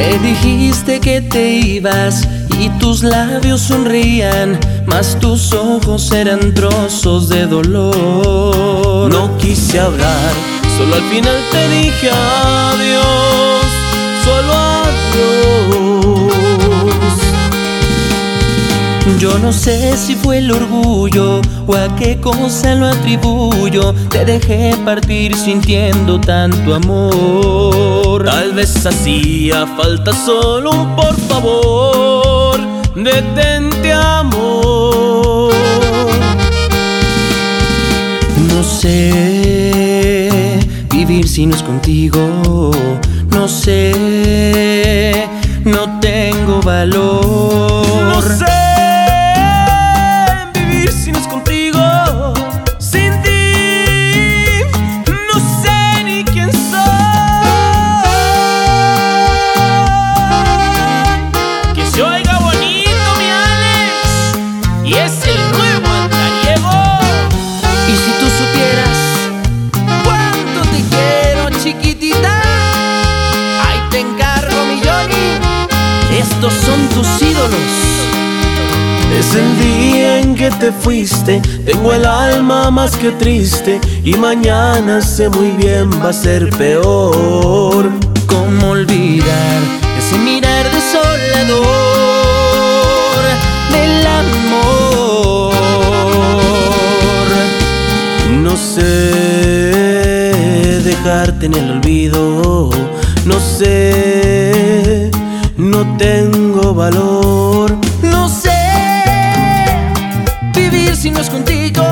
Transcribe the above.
Me dijiste que te ibas y tus labios sonrían, mas tus ojos eran trozos de dolor. No quise hablar, solo al final te dije adiós, solo Yo no sé si fue el orgullo o a qué cosa lo atribuyo. Te dejé partir sintiendo tanto amor. Tal vez hacía falta solo un por favor. Detente, amor. No sé vivir si no es contigo. No sé, no tengo valor. No sé Estos son tus ídolos. Es el día en que te fuiste, tengo el alma más que triste y mañana sé muy bien va a ser peor. ¿Cómo olvidar ese mirar desolador del amor? No sé dejarte en el olvido, no sé, si no es contigo.